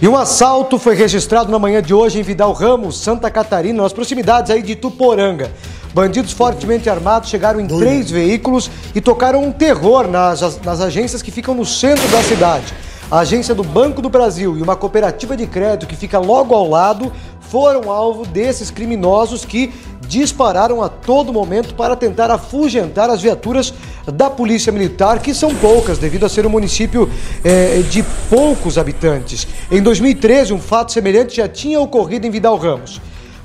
E um assalto foi registrado na manhã de hoje em Vidal Ramos, Santa Catarina, nas proximidades aí de Tuporanga. Bandidos fortemente armados chegaram em três veículos e tocaram um terror nas, nas agências que ficam no centro da cidade. A agência do Banco do Brasil e uma cooperativa de crédito que fica logo ao lado foram alvo desses criminosos que dispararam a todo momento para tentar afugentar as viaturas da Polícia Militar, que são poucas, devido a ser um município eh, de poucos habitantes. Em 2013, um fato semelhante já tinha ocorrido em Vidal Ramos.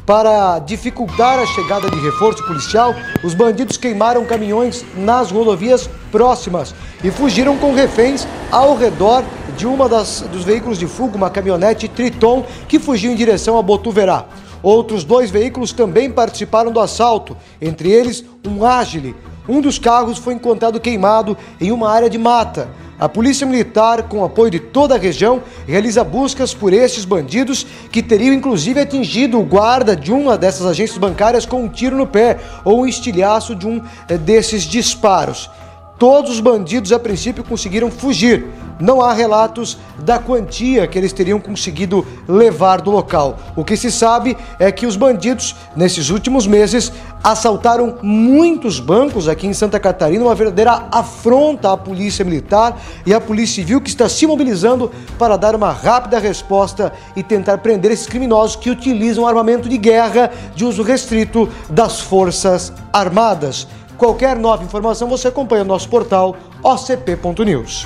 Para dificultar a chegada de reforço policial, os bandidos queimaram caminhões nas rodovias próximas e fugiram com reféns ao redor de uma das, dos veículos de fuga, uma caminhonete Triton, que fugiu em direção a Botuverá. Outros dois veículos também participaram do assalto, entre eles um Agile. Um dos carros foi encontrado queimado em uma área de mata. A Polícia Militar, com apoio de toda a região, realiza buscas por estes bandidos que teriam inclusive atingido o guarda de uma dessas agências bancárias com um tiro no pé ou um estilhaço de um eh, desses disparos. Todos os bandidos, a princípio, conseguiram fugir. Não há relatos da quantia que eles teriam conseguido levar do local. O que se sabe é que os bandidos, nesses últimos meses, assaltaram muitos bancos aqui em Santa Catarina, uma verdadeira afronta à Polícia Militar e à Polícia Civil, que está se mobilizando para dar uma rápida resposta e tentar prender esses criminosos que utilizam armamento de guerra de uso restrito das Forças Armadas. Qualquer nova informação você acompanha no nosso portal ocp.news.